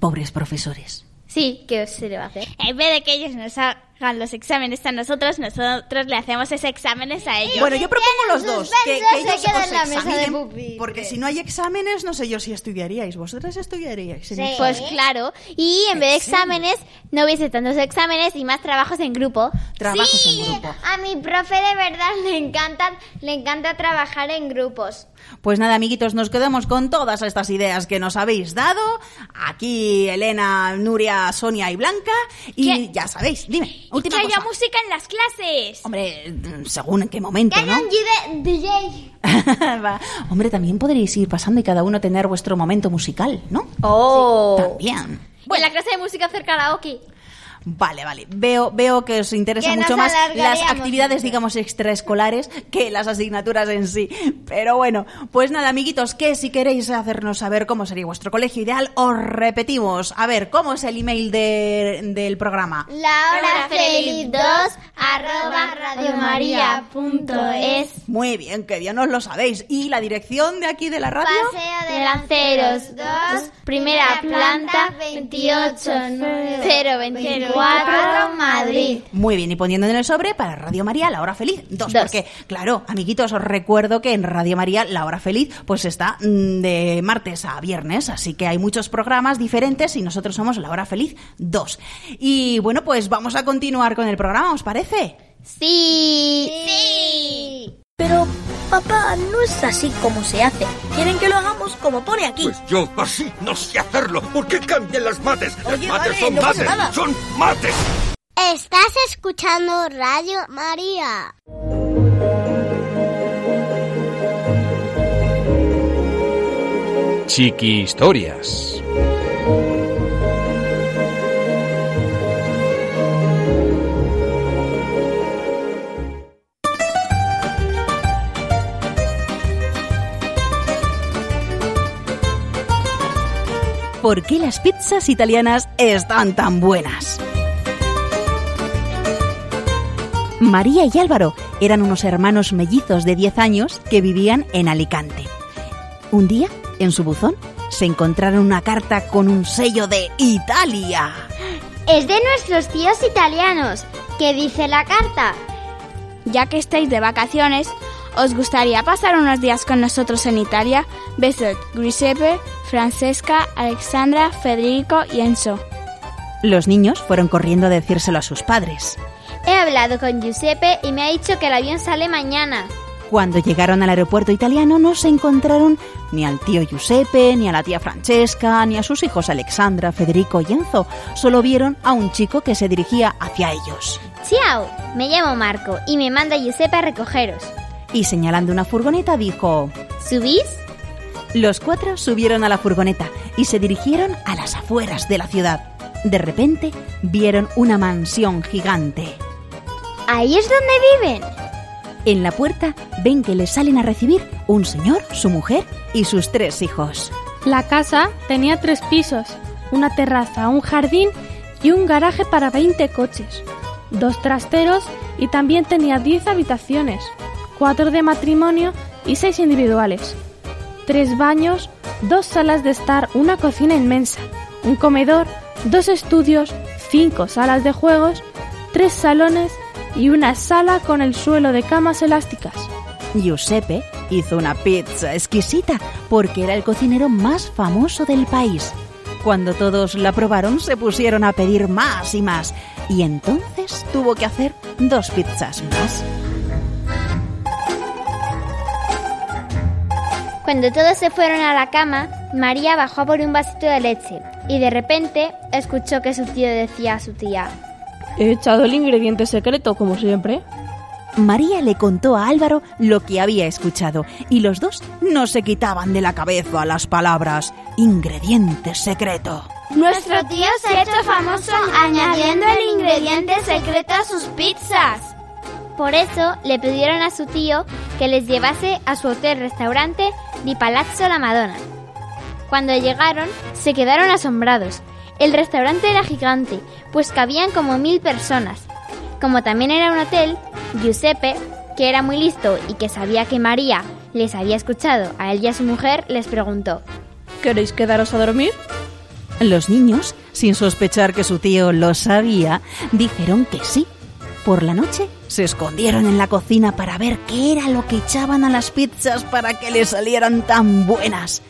Pobres profesores. Sí, ¿qué se le va a hacer? En vez de que ellos nos hagan los exámenes a nosotros, nosotros le hacemos esos exámenes a ellos. Bueno, yo propongo los dos. Que, que se ellos os de examinen. Porque si no hay exámenes, no sé yo si estudiaríais. ¿Vosotras estudiaríais? Pues claro. Y en vez de exámenes, no hubiese tantos exámenes y más trabajos en grupo. Trabajos Sí, en grupo. A mi profe de verdad le encanta, le encanta trabajar en grupos. Pues nada, amiguitos, nos quedamos con todas estas ideas que nos habéis dado. Aquí Elena, Nuria, Sonia y Blanca. Y ¿Qué? ya sabéis, dime, última que haya música en las clases. Hombre, según en qué momento, ¿no? un DJ. Hombre, también podréis ir pasando y cada uno tener vuestro momento musical, ¿no? Oh. También. En la clase de música hacer karaoke. Vale, vale. Veo, veo que os interesa mucho más las actividades, digamos, extraescolares que las asignaturas en sí. Pero bueno, pues nada, amiguitos, que si queréis hacernos saber cómo sería vuestro colegio ideal, os repetimos. A ver, ¿cómo es el email de- del programa? La hora feliz 2 arroba radiomaria.es Muy bien, que bien os lo sabéis. ¿Y la dirección de aquí de la radio? Paseo de Lanceros 2, primera planta, 28024, Madrid. Muy bien, y poniendo en el sobre para Radio María La Hora Feliz. Dos, Dos. porque, claro, amiguitos, os recuerdo que en Radio María La Hora Feliz pues está mm, de martes a viernes, así que hay muchos programas diferentes y nosotros somos La Hora Feliz 2. Y bueno, pues vamos a continuar con el programa, ¿os parece? Sí. Sí. Pero, papá, no es así como se hace. Quieren que lo hagamos como pone aquí. Pues yo así no sé hacerlo. ¿Por qué cambian las mates? Las mates vale, son no pasa mates. nada. Son mates. Estás escuchando Radio María. Chiqui Historias. ¿Por qué las pizzas italianas están tan buenas? María y Álvaro eran unos hermanos mellizos de 10 años que vivían en Alicante. Un día, en su buzón, se encontraron una carta con un sello de Italia. Es de nuestros tíos italianos. ¿Qué dice la carta? Ya que estáis de vacaciones, ¿os gustaría pasar unos días con nosotros en Italia? Besos, Giuseppe, Francesca, Alexandra, Federico y Enzo. Los niños fueron corriendo a decírselo a sus padres. He hablado con Giuseppe y me ha dicho que el avión sale mañana. Cuando llegaron al aeropuerto italiano no se encontraron ni al tío Giuseppe, ni a la tía Francesca, ni a sus hijos Alexandra, Federico y Enzo. Solo vieron a un chico que se dirigía hacia ellos. Ciao, me llamo Marco y me manda Giuseppe a recogeros. Y señalando una furgoneta dijo... ¿Subís? Los cuatro subieron a la furgoneta y se dirigieron a las afueras de la ciudad. De repente vieron una mansión gigante. Ahí es donde viven. En la puerta ven que les salen a recibir un señor, su mujer y sus tres hijos. La casa tenía tres pisos, una terraza, un jardín y un garaje para 20 coches, dos trasteros y también tenía 10 habitaciones, cuatro de matrimonio y seis individuales, tres baños, dos salas de estar, una cocina inmensa, un comedor, dos estudios, cinco salas de juegos, tres salones y una sala con el suelo de camas elásticas. Giuseppe hizo una pizza exquisita porque era el cocinero más famoso del país. Cuando todos la probaron se pusieron a pedir más y más y entonces tuvo que hacer dos pizzas más. Cuando todos se fueron a la cama, María bajó a por un vasito de leche y de repente escuchó que su tío decía a su tía, He echado el ingrediente secreto, como siempre. María le contó a Álvaro lo que había escuchado y los dos no se quitaban de la cabeza las palabras ingrediente secreto. Nuestro tío se ha hecho famoso añadiendo el ingrediente secreto a sus pizzas. Por eso le pidieron a su tío que les llevase a su hotel-restaurante Di Palazzo La Madonna. Cuando llegaron, se quedaron asombrados. El restaurante era gigante, pues cabían como mil personas. Como también era un hotel, Giuseppe, que era muy listo y que sabía que María les había escuchado a él y a su mujer, les preguntó, ¿Queréis quedaros a dormir? Los niños, sin sospechar que su tío lo sabía, dijeron que sí. Por la noche se escondieron en la cocina para ver qué era lo que echaban a las pizzas para que les salieran tan buenas.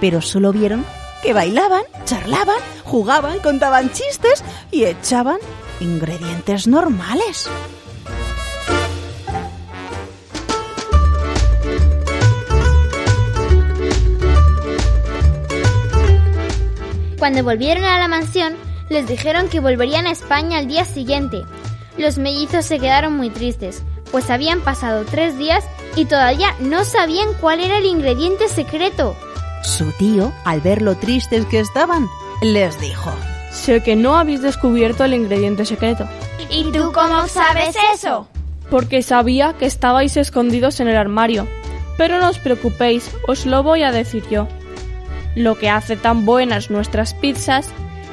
Pero solo vieron que bailaban, charlaban, jugaban, contaban chistes y echaban ingredientes normales. Cuando volvieron a la mansión, les dijeron que volverían a España al día siguiente. Los mellizos se quedaron muy tristes, pues habían pasado tres días y todavía no sabían cuál era el ingrediente secreto. Su tío, al ver lo tristes que estaban, les dijo, Sé que no habéis descubierto el ingrediente secreto. ¿Y tú cómo sabes eso? Porque sabía que estabais escondidos en el armario. Pero no os preocupéis, os lo voy a decir yo. Lo que hace tan buenas nuestras pizzas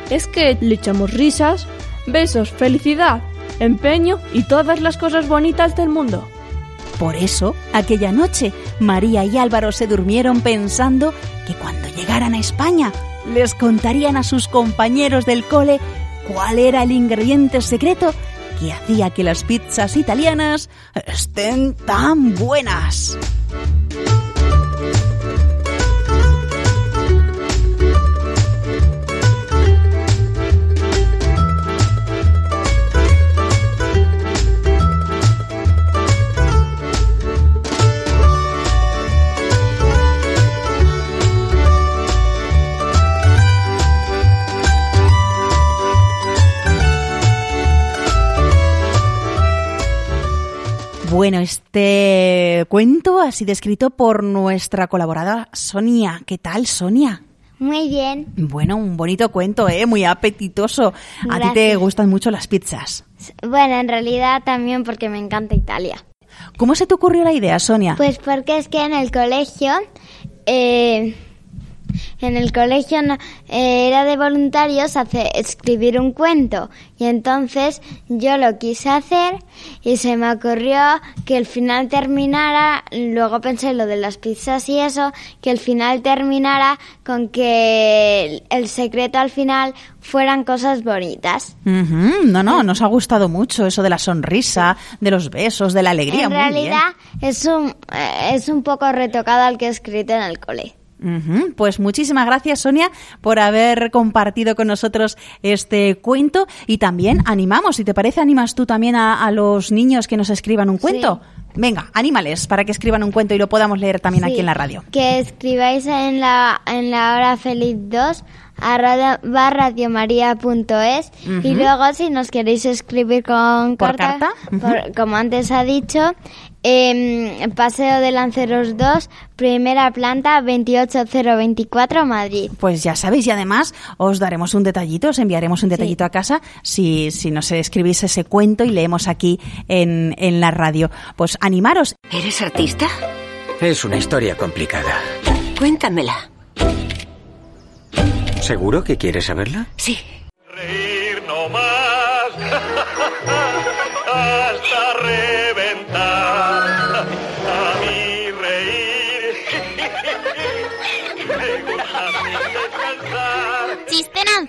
es que le echamos risas, besos, felicidad, empeño y todas las cosas bonitas del mundo. Por eso, aquella noche, María y Álvaro se durmieron pensando que cuando llegaran a España les contarían a sus compañeros del cole cuál era el ingrediente secreto que hacía que las pizzas italianas estén tan buenas. Bueno, este cuento ha sido escrito por nuestra colaboradora Sonia. ¿Qué tal, Sonia? Muy bien. Bueno, un bonito cuento, ¿eh? Muy apetitoso. A ti te gustan mucho las pizzas. Bueno, en realidad también porque me encanta Italia. ¿Cómo se te ocurrió la idea, Sonia? Pues porque es que en el colegio, eh, en el colegio no- eh, era de voluntarios hacer, escribir un cuento y entonces yo lo quise hacer y se me ocurrió que el final terminara, luego pensé lo de las pizzas y eso, que el final terminara con que el, secreto al final fueran cosas bonitas. No, no, nos ha gustado mucho eso de la sonrisa, de los besos, de la alegría. en muy bien. realidad es un, eh, es un poco retocado al que he escrito en el cole. Pues muchísimas gracias, Sonia, por haber compartido con nosotros este cuento y también animamos, si te parece, animas tú también a, a los niños que nos escriban un cuento. Venga, anímales para que escriban un cuento y lo podamos leer también aquí en la radio. Que escribáis en la, en la hora feliz 2 arroba radiomaria.es y Ujú. luego si nos queréis escribir con ¿Por carta, carta? por- como antes ha dicho, em, Paseo de Lanceros 2, primera planta 28024 Madrid. Pues ya sabéis, y además os daremos un detallito, os enviaremos un detallito a casa si, si nos escribís ese cuento y leemos aquí en, en la radio. Pues animaros. ¿Eres artista? Es una historia complicada. Cuéntamela. ¿Seguro que quieres saberla? Sí.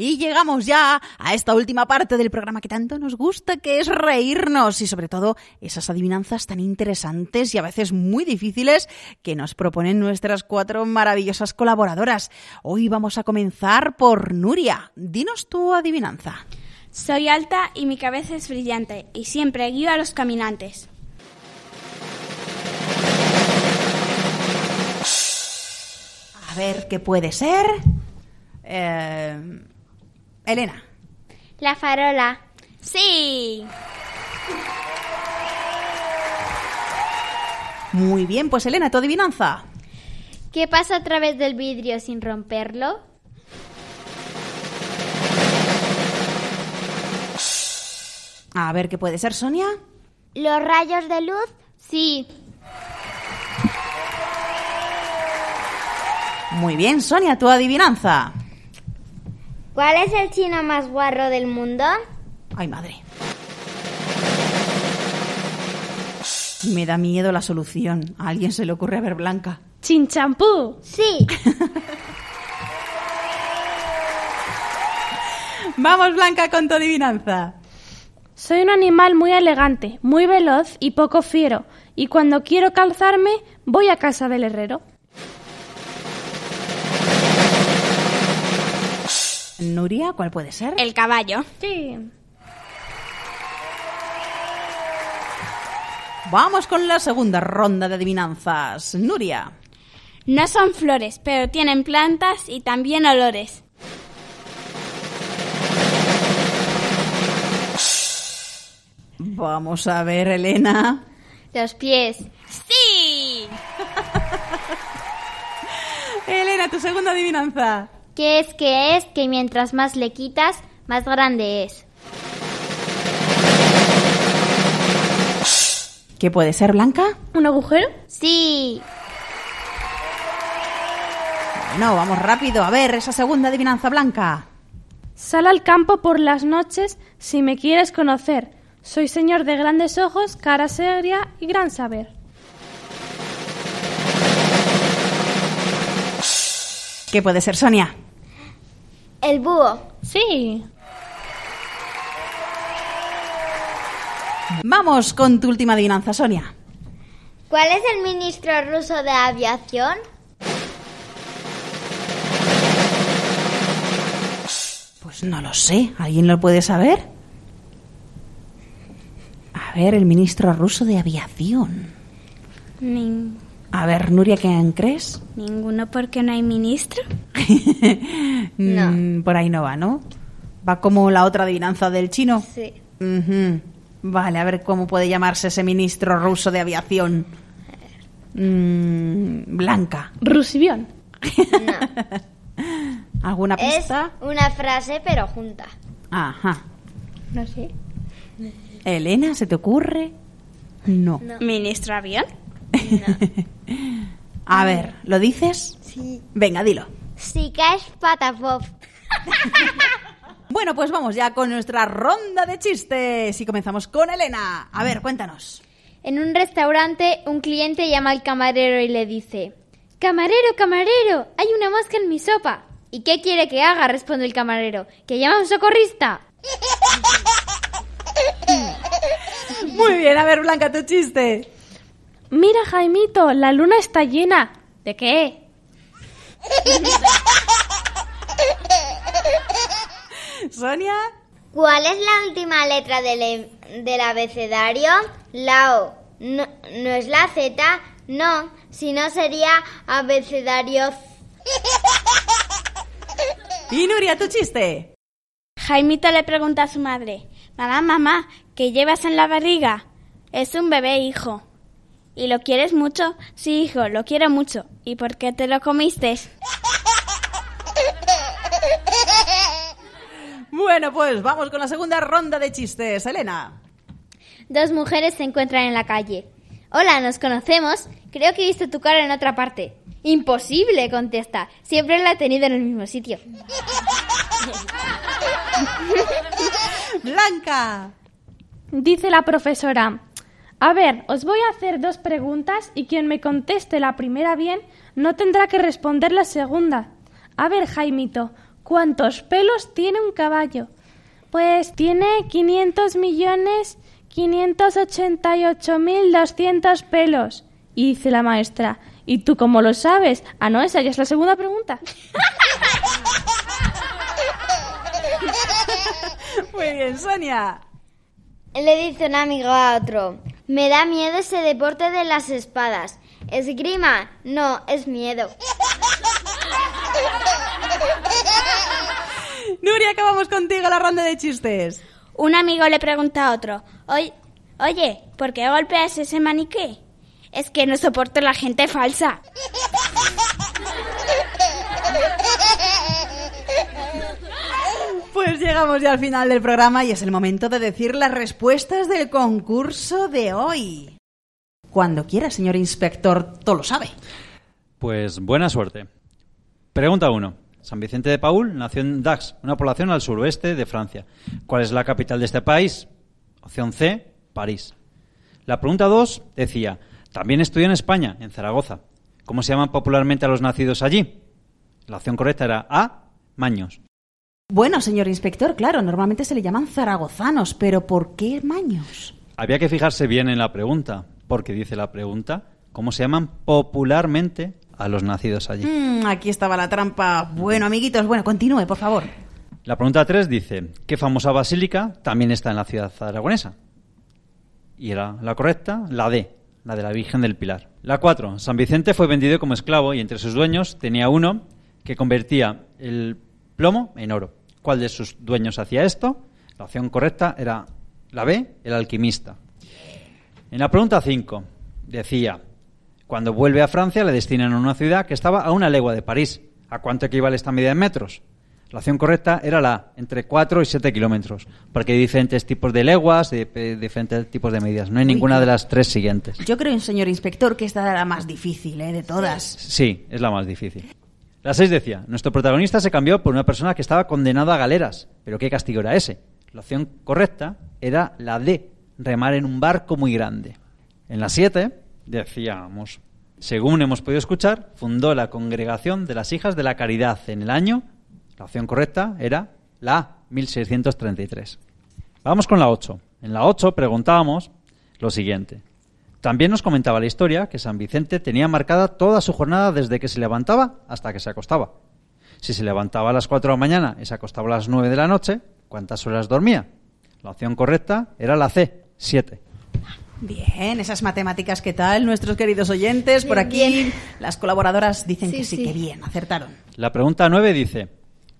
Y llegamos ya a esta última parte del programa que tanto nos gusta, que es reírnos y sobre todo esas adivinanzas tan interesantes y a veces muy difíciles que nos proponen nuestras cuatro maravillosas colaboradoras. Hoy vamos a comenzar por Nuria. Dinos tu adivinanza. Soy alta y mi cabeza es brillante y siempre guío a los caminantes. A ver, ¿qué puede ser? Eh, Elena. La farola. Sí. Muy bien, pues Elena, tu adivinanza. ¿Qué pasa a través del vidrio sin romperlo? A ver, ¿qué puede ser, Sonia? ¿Los rayos de luz? Sí. Muy bien, Sonia, tu adivinanza. ¿Cuál es el chino más guarro del mundo? Ay, madre. Me da miedo la solución. A alguien se le ocurre a ver Blanca. Chinchampú. Sí. Vamos, Blanca, con tu adivinanza. Soy un animal muy elegante, muy veloz y poco fiero, y cuando quiero calzarme voy a casa del herrero. Nuria, ¿cuál puede ser? El caballo. Sí. Vamos con la segunda ronda de adivinanzas. Nuria. No son flores, pero tienen plantas y también olores. Vamos a ver, Elena. Los pies. ¡Sí! Elena, tu segunda adivinanza. ¿Qué es que es que mientras más le quitas, más grande es? ¿Qué puede ser, Blanca? ¿Un agujero? Sí. Bueno, vamos rápido. A ver, esa segunda adivinanza, Blanca. Sal al campo por las noches si me quieres conocer. Soy señor de grandes ojos, cara seria y gran saber. ¿Qué puede ser, Sonia? El búho. Sí. Vamos con tu última adivinanza, Sonia. ¿Cuál es el ministro ruso de aviación? Pues no lo sé. ¿Alguien lo puede saber? A ver, el ministro ruso de aviación. Nin- A ver, Nuria, ¿quién crees? ninguno porque no hay ministro. Mm, por ahí no va, ¿no? Va como la otra adivinanza del chino. Sí. Vale, a ver cómo puede llamarse ese ministro ruso de aviación. Mm, Blanca. Rusibión. ¿Alguna Es pista? una frase pero junta. Ajá. No sé. Elena, ¿se te ocurre? No. ¿Ministro avión? A ver, ¿lo dices? Sí. Venga, dilo. Si caes patapop. Bueno, pues vamos ya con nuestra ronda de chistes y comenzamos con Elena. A ver, cuéntanos. En un restaurante, un cliente llama al camarero y le dice: Camarero, camarero, hay una mosca en mi sopa. ¿Y qué quiere que haga? responde el camarero. ¿Que llama a un socorrista? Muy bien, a ver, Blanca, tu chiste. Mira, Jaimito, la luna está llena. ¿De qué? Sonia. ¿Cuál es la última letra del, em- del abecedario? La O. No, no es la Z, no, si no sería abecedario. Y Nuria, tu chiste. Jaimito le pregunta a su madre, mamá, mamá, ¿qué llevas en la barriga? Es un bebé, hijo. ¿Y lo quieres mucho? Sí, hijo, lo quiero mucho. ¿Y por qué te lo comiste? Bueno, pues vamos con la segunda ronda de chistes. Elena. Dos mujeres se encuentran en la calle. Hola, ¿nos conocemos? Creo que he visto tu cara en otra parte. Imposible, contesta. Siempre la he tenido en el mismo sitio. Blanca. Dice la profesora, a ver, os voy a hacer dos preguntas y quien me conteste la primera bien no tendrá que responder la segunda. A ver, Jaimito, ¿cuántos pelos tiene un caballo? Pues tiene 500 millones 588 mil 200 pelos. Y dice la maestra, ¿y tú cómo lo sabes? Ah, no, esa ya es la segunda pregunta. Muy bien, Sonia. Le dice un amigo a otro, me da miedo ese deporte de las espadas. ¿Esgrima? No, es miedo. Nuria, acabamos contigo la ronda de chistes. Un amigo le pregunta a otro, "Oy- oye, ¿por qué golpeas ese maniquí? Es que no soporto la gente falsa. Pues llegamos ya al final del programa y es el momento de decir las respuestas del concurso de hoy. Cuando quiera, señor inspector, todo lo sabe. Pues buena suerte. Pregunta 1. San Vicente de Paul nació en Dax, una población al suroeste de Francia. ¿Cuál es la capital de este país? Opción C, París. La pregunta 2 decía, también estudió en España, en Zaragoza. ¿Cómo se llaman popularmente a los nacidos allí? La opción correcta era A, Maños. Bueno, señor inspector, claro, normalmente se le llaman zaragozanos, pero ¿por qué maños? Había que fijarse bien en la pregunta, porque dice la pregunta, ¿cómo se llaman popularmente a los nacidos allí? Mm, aquí estaba la trampa. Bueno, amiguitos, bueno, continúe, por favor. La pregunta 3 dice, ¿qué famosa basílica también está en la ciudad aragonesa? Y era la correcta, la D, la de la Virgen del Pilar. La 4, San Vicente fue vendido como esclavo y entre sus dueños tenía uno que convertía el plomo en oro. ¿Cuál de sus dueños hacía esto? La opción correcta era la B, el alquimista. En la pregunta 5 decía, cuando vuelve a Francia le destinan a una ciudad que estaba a una legua de París. ¿A cuánto equivale esta medida en metros? La opción correcta era la entre 4 y 7 kilómetros, porque hay diferentes tipos de leguas, de, de diferentes tipos de medidas. No hay Uy, ninguna de las tres siguientes. Yo creo, señor inspector, que esta era la más difícil ¿eh? de todas. Sí, es la más difícil. La 6 decía, nuestro protagonista se cambió por una persona que estaba condenada a galeras. ¿Pero qué castigo era ese? La opción correcta era la D, remar en un barco muy grande. En la 7 decíamos, según hemos podido escuchar, fundó la Congregación de las Hijas de la Caridad en el año, la opción correcta era la A, 1633. Vamos con la 8. En la 8 preguntábamos lo siguiente. También nos comentaba la historia que San Vicente tenía marcada toda su jornada desde que se levantaba hasta que se acostaba. Si se levantaba a las 4 de la mañana y se acostaba a las 9 de la noche, ¿cuántas horas dormía? La opción correcta era la C, 7. Bien, esas matemáticas, ¿qué tal? Nuestros queridos oyentes, por aquí, las colaboradoras dicen que sí, que bien, acertaron. La pregunta 9 dice,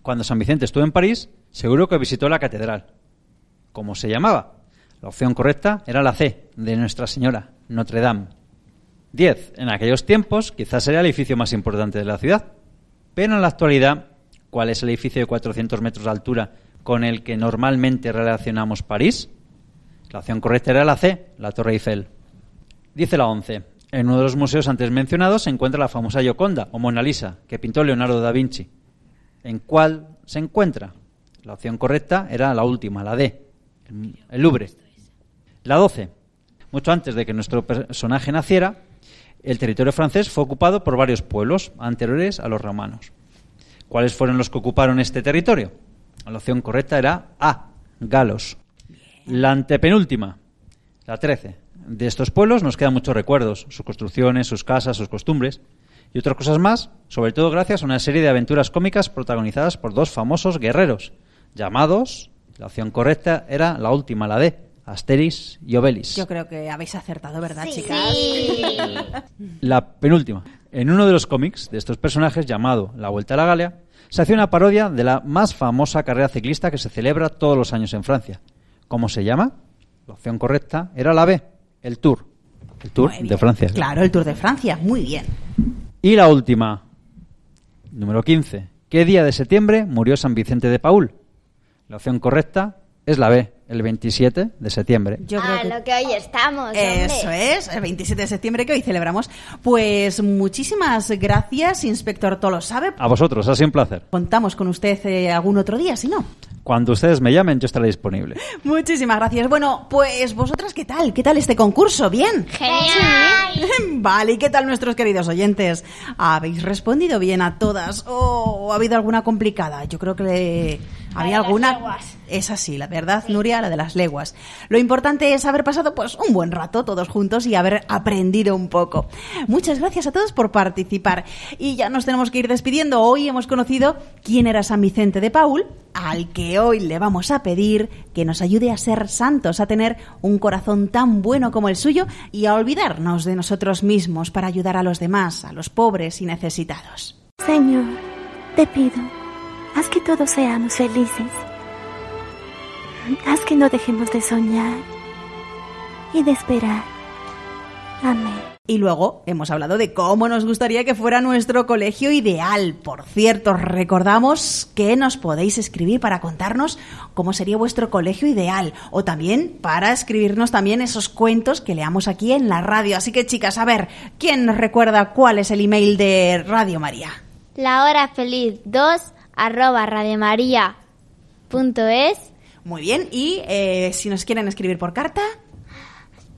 cuando San Vicente estuvo en París, seguro que visitó la catedral. ¿Cómo se llamaba? La opción correcta era la C, de Nuestra Señora, Notre Dame. 10. En aquellos tiempos, quizás era el edificio más importante de la ciudad. Pero en la actualidad, ¿cuál es el edificio de 400 metros de altura con el que normalmente relacionamos París? La opción correcta era la C, la Torre Eiffel. Dice la 11. En uno de los museos antes mencionados se encuentra la famosa Gioconda o Mona Lisa, que pintó Leonardo da Vinci. ¿En cuál se encuentra? La opción correcta era la última, la D, el- Louvre. La 12. Mucho antes de que nuestro personaje naciera, el territorio francés fue ocupado por varios pueblos anteriores a los romanos. ¿Cuáles fueron los que ocuparon este territorio? La opción correcta era A, galos. La antepenúltima, la 13. De estos pueblos nos quedan muchos recuerdos, sus construcciones, sus casas, sus costumbres y otras cosas más, sobre todo gracias a una serie de aventuras cómicas protagonizadas por dos famosos guerreros, llamados, la opción correcta era la última, la D, Asterix y Obelix. Yo creo que habéis acertado, ¿verdad, chicas? La penúltima. En uno de los cómics de estos personajes, llamado La Vuelta a la Galia, se hacía una parodia de la más famosa carrera ciclista que se celebra todos los años en Francia. ¿Cómo se llama? La opción correcta era la B, el Tour. El Tour de Francia. Claro, el Tour de Francia, muy bien. Y la última, número 15. ¿Qué día de septiembre murió San Vicente de Paul? La opción correcta es la B, el 27 de septiembre. Yo creo ah, que lo que hoy estamos, hombre. Eso es, el 27 de septiembre que hoy celebramos. Pues muchísimas gracias, inspector Tolo. ¿Sabe? A vosotros, ha sido un placer. Contamos con usted eh, algún otro día, si no. Cuando ustedes me llamen, yo estaré disponible. Muchísimas gracias. Bueno, pues vosotras, ¿qué tal? ¿Qué tal este concurso? ¿Bien? Genial. Vale, ¿y qué tal nuestros queridos oyentes? ¿Habéis respondido bien a todas o ha habido alguna complicada? Yo creo que había alguna... Es así, la verdad, Nuria, la de las leguas. Lo importante es haber pasado pues un buen rato todos juntos y haber aprendido un poco. Muchas gracias a todos por participar. Y ya nos tenemos que ir despidiendo. Hoy hemos conocido quién era San Vicente de Paul, al que hoy le vamos a pedir que nos ayude a ser santos, a tener un corazón tan bueno como el suyo y a olvidarnos de nosotros mismos para ayudar a los demás, a los pobres y necesitados. Señor, te pido, haz que todos seamos felices. Haz que no dejemos de soñar y de esperar. Amén. Y luego hemos hablado de cómo nos gustaría que fuera nuestro colegio ideal. Por cierto, os recordamos que nos podéis escribir para contarnos cómo sería vuestro colegio ideal o también para escribirnos también esos cuentos que leamos aquí en la radio. Así que chicas, a ver, ¿quién nos recuerda cuál es el email de Radio María? La hora feliz 2 arroba radiomaria.es Muy bien, y eh, si nos quieren escribir por carta,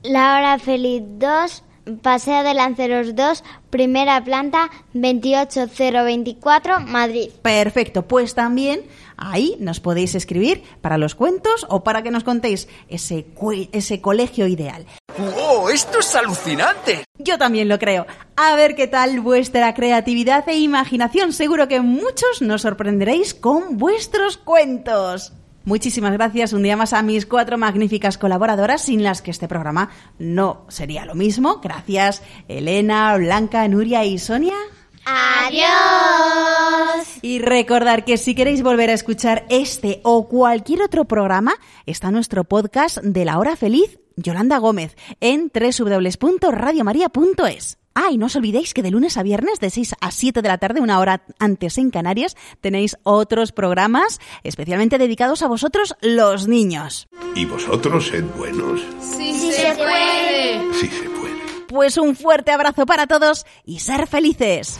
La hora feliz 2 Paseo de Lanceros 2 Primera planta 28024 Madrid. Perfecto, pues también ahí nos podéis escribir para los cuentos o para que nos contéis ese, ese colegio ideal. ¡Wow! ¡Esto es alucinante! Yo también lo creo. A ver qué tal vuestra creatividad e imaginación. Seguro que muchos nos sorprenderéis con vuestros cuentos. Muchísimas gracias un día más a mis cuatro magníficas colaboradoras sin las que este programa no sería lo mismo. Gracias Elena, Blanca, Nuria y Sonia. Adiós. Y recordar que si queréis volver a escuchar este o cualquier otro programa, está nuestro podcast de la hora feliz Yolanda Gómez en www.radiomaria.es. Ah, y no os olvidéis que de lunes a viernes, de 6 a 7 de la tarde, una hora antes en Canarias, tenéis otros programas especialmente dedicados a vosotros, los niños. Y vosotros sed buenos. Sí, se puede. Sí se puede. Pues un fuerte abrazo para todos y ser felices.